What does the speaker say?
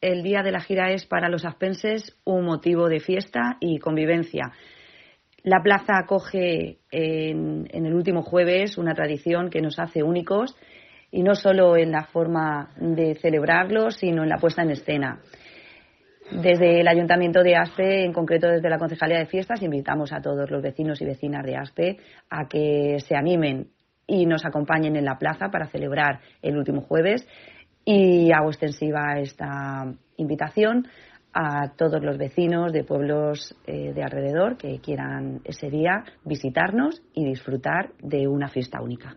el día de la gira es para los aspenses un motivo de fiesta y convivencia. La plaza acoge en, el último jueves una tradición que nos hace únicos y no solo en la forma de celebrarlo, sino en la puesta en escena. Desde el Ayuntamiento de Aspe, en concreto desde la Concejalía de Fiestas, invitamos a todos los vecinos y vecinas de Aspe a que se animen y nos acompañen en la plaza para celebrar el último jueves y hago extensiva esta invitación a todos los vecinos de pueblos eh, de alrededor que quieran ese día visitarnos y disfrutar de una fiesta única.